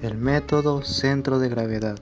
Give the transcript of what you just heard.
El método centro de gravedad.